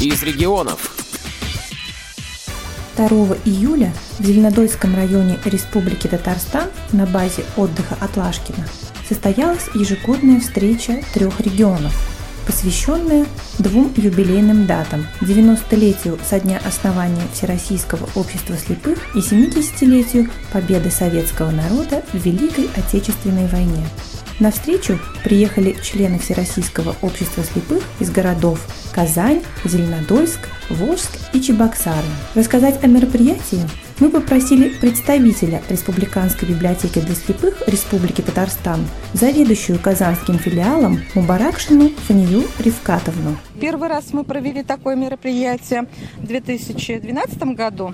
из регионов. 2 июля в Зеленодольском районе Республики Татарстан на базе отдыха Атлашкина состоялась ежегодная встреча трех регионов, посвященная двум юбилейным датам – 90-летию со дня основания Всероссийского общества слепых и 70-летию победы советского народа в Великой Отечественной войне. На встречу приехали члены Всероссийского общества слепых из городов Казань, Зеленодольск, Волжск и Чебоксары. Рассказать о мероприятии мы попросили представителя Республиканской библиотеки для слепых Республики Татарстан, заведующую казанским филиалом Мубаракшину Фанию Ривкатовну. Первый раз мы провели такое мероприятие в 2012 году.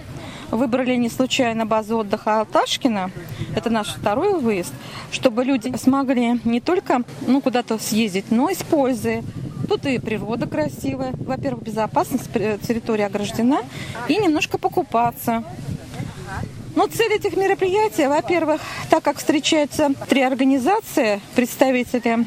Выбрали не случайно базу отдыха Алташкина. Это наш второй выезд, чтобы люди смогли не только ну, куда-то съездить, но и с пользой. Тут и природа красивая. Во-первых, безопасность, территория ограждена. И немножко покупаться. Ну, цель этих мероприятий, во-первых, так как встречаются три организации, представители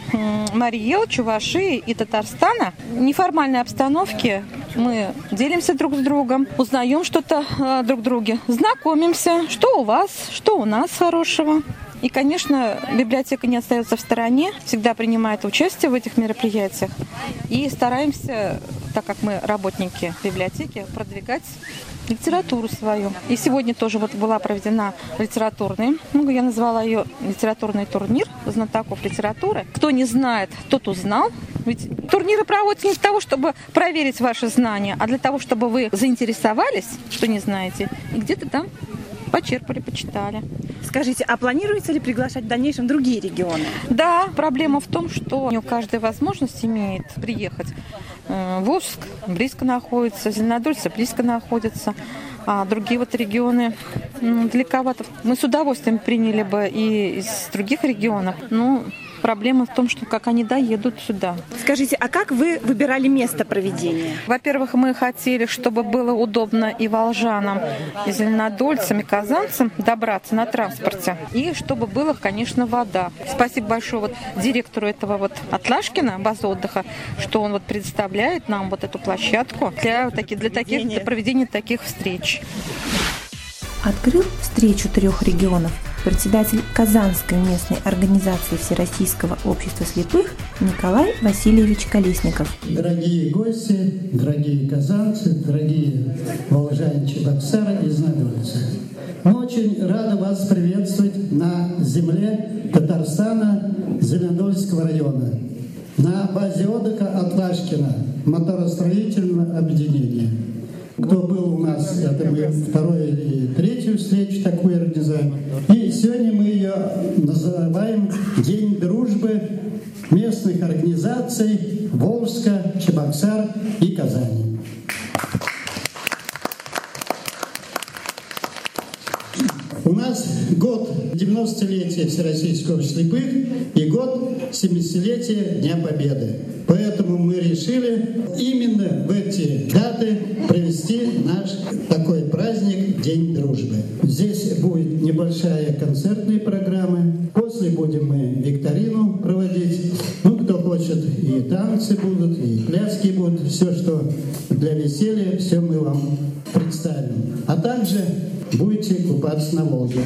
Марии Чувашии и Татарстана, в неформальной обстановке мы делимся друг с другом, узнаем что-то э, друг друге, знакомимся, что у вас, что у нас хорошего. И, конечно, библиотека не остается в стороне, всегда принимает участие в этих мероприятиях. И стараемся, так как мы работники библиотеки, продвигать литературу свою. И сегодня тоже вот была проведена литературный, ну, я назвала ее литературный турнир знатоков литературы. Кто не знает, тот узнал. Ведь турниры проводятся не для того, чтобы проверить ваши знания, а для того, чтобы вы заинтересовались, что не знаете, и где-то там почерпали, почитали. Скажите, а планируется ли приглашать в дальнейшем другие регионы? Да, проблема в том, что не у каждой возможность имеет приехать. Э, Волжск близко находится, Зеленодольцы близко находится, а другие вот регионы далековато. Мы с удовольствием приняли бы и из других регионов, но Проблема в том, что как они доедут сюда. Скажите, а как вы выбирали место проведения? Во-первых, мы хотели, чтобы было удобно и волжанам, и зеленодольцам, и казанцам добраться на транспорте. И чтобы была, конечно, вода. Спасибо большое вот директору этого вот Атлашкина, базы отдыха, что он вот предоставляет нам вот эту площадку для, для, таких, для проведения таких встреч. Открыл встречу трех регионов председатель Казанской местной организации Всероссийского общества слепых Николай Васильевич Колесников. Дорогие гости, дорогие казанцы, дорогие волжане Чебоксары и знакомцы. Мы очень рады вас приветствовать на земле Татарстана Зеленодольского района, на базе отдыха Атлашкина, моторостроительного объединения. Кто был у нас, это мы второй или третью встречу такую организуем. И сегодня мы ее называем День дружбы местных организаций Волжска, Чебоксар и Казани. У нас год 90-летия Всероссийского слепых и год 70-летия Дня Победы. Поэтому мы решили именно в эти даты провести наш такой праздник День дружбы. Здесь будет небольшая концертная программа. После будем мы викторину проводить. Ну, кто хочет, и танцы будут, и пляски будут. Все, что для веселья, все мы вам представим. А также будете купаться на Волге.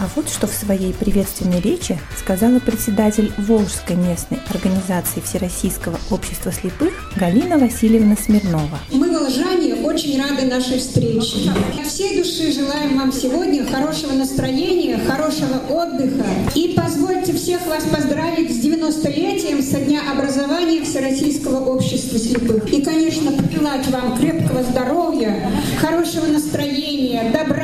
А вот что в своей приветственной речи сказала председатель Волжской местной организации Всероссийского общества слепых Галина Васильевна Смирнова. Мы, волжане, очень рады нашей встрече. От всей души желаем вам сегодня хорошего настроения, хорошего отдыха. И позвольте всех вас поздравить с 90-летием со дня образования Всероссийского общества слепых. И, конечно, пожелать вам крепкого здоровья, хорошего настроения, добра,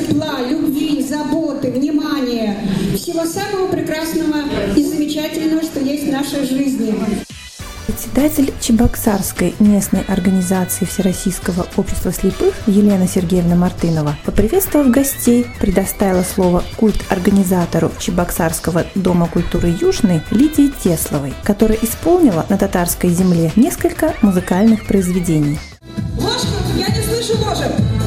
тепла, любви, заботы внимания, всего самого прекрасного и замечательного, что есть в нашей жизни. Председатель Чебоксарской местной организации Всероссийского общества слепых Елена Сергеевна Мартынова, поприветствовав гостей, предоставила слово культ-организатору Чебоксарского дома культуры Южный Лидии Тесловой, которая исполнила на татарской земле несколько музыкальных произведений. Ложка, я не слышу ложек!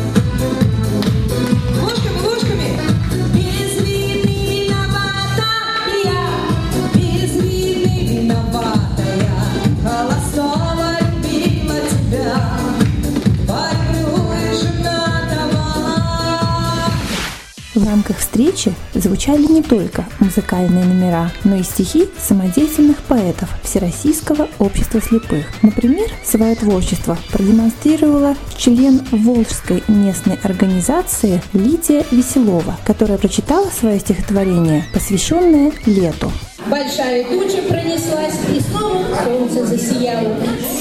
В рамках встречи звучали не только музыкальные номера, но и стихи самодеятельных поэтов Всероссийского общества слепых. Например, свое творчество продемонстрировала член Волжской местной организации Лидия Веселова, которая прочитала свое стихотворение, посвященное лету. Большая туча пронеслась, и снова солнце засияло.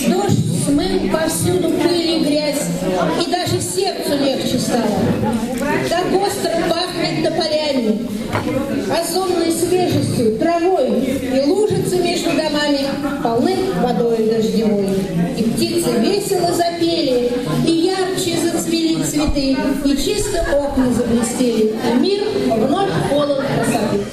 Дождь смыл повсюду пыль и грязь, и даже сердцу легче стало. Так остро тополями, озонной свежестью, травой, и лужицы между домами полны водой дождевой. И птицы весело запели, и ярче зацвели цветы, и чисто окна заблестели, и мир вновь полон красоты.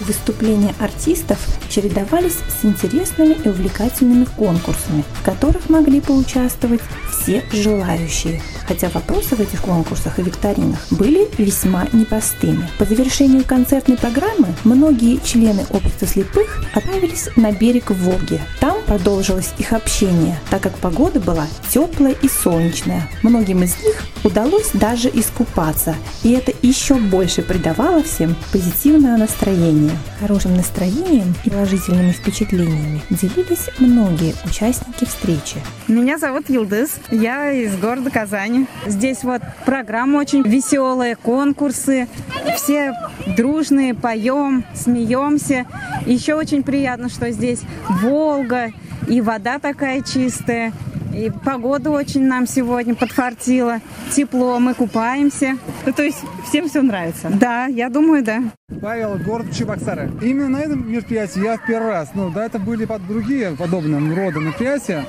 Выступления артистов чередовались с интересными и увлекательными конкурсами, в которых могли поучаствовать все желающие, хотя вопросы в этих конкурсах и викторинах были весьма непростыми. По завершению концертной программы многие члены общества слепых отправились на берег Волги. Там продолжилось их общение, так как погода была теплая и солнечная. Многим из них удалось даже искупаться, и это еще больше придавало всем позитивное настроение. Хорошим настроением и положительными впечатлениями делились многие участники встречи. Меня зовут Юлдыз, я из города Казани. Здесь вот программа очень веселая, конкурсы, все дружные, поем, смеемся. Еще очень приятно, что здесь Волга, и вода такая чистая, и погода очень нам сегодня подфартила. Тепло, мы купаемся. Ну, то есть всем все нравится? Да, я думаю, да. Павел, город Чебоксары. Именно на этом мероприятии я в первый раз. Ну, до этого были под другие подобного рода мероприятия.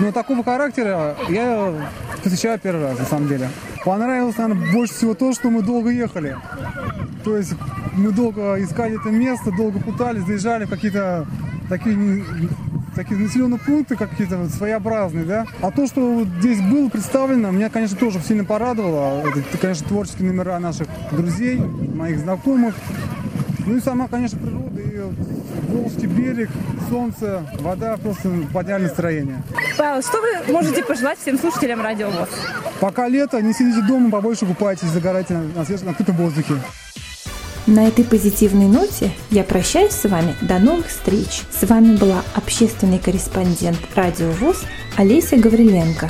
Но такого характера я посещаю первый раз, на самом деле. Понравилось, наверное, больше всего то, что мы долго ехали. То есть мы долго искали это место, долго пытались, заезжали в какие-то такие такие населенные пункты какие-то своеобразные, да. А то, что вот здесь было представлено, меня, конечно, тоже сильно порадовало. Это, конечно, творческие номера наших друзей, моих знакомых. Ну и сама, конечно, природа, и Волжский берег, солнце, вода, просто подняли настроение. Павел, что вы можете пожелать всем слушателям Радио ВОЗ? Пока лето, не сидите дома, побольше купайтесь, загорайте на, на свежем, открытом воздухе. На этой позитивной ноте я прощаюсь с вами до новых встреч. С вами была общественный корреспондент Радио ВОЗ Олеся Гавриленко.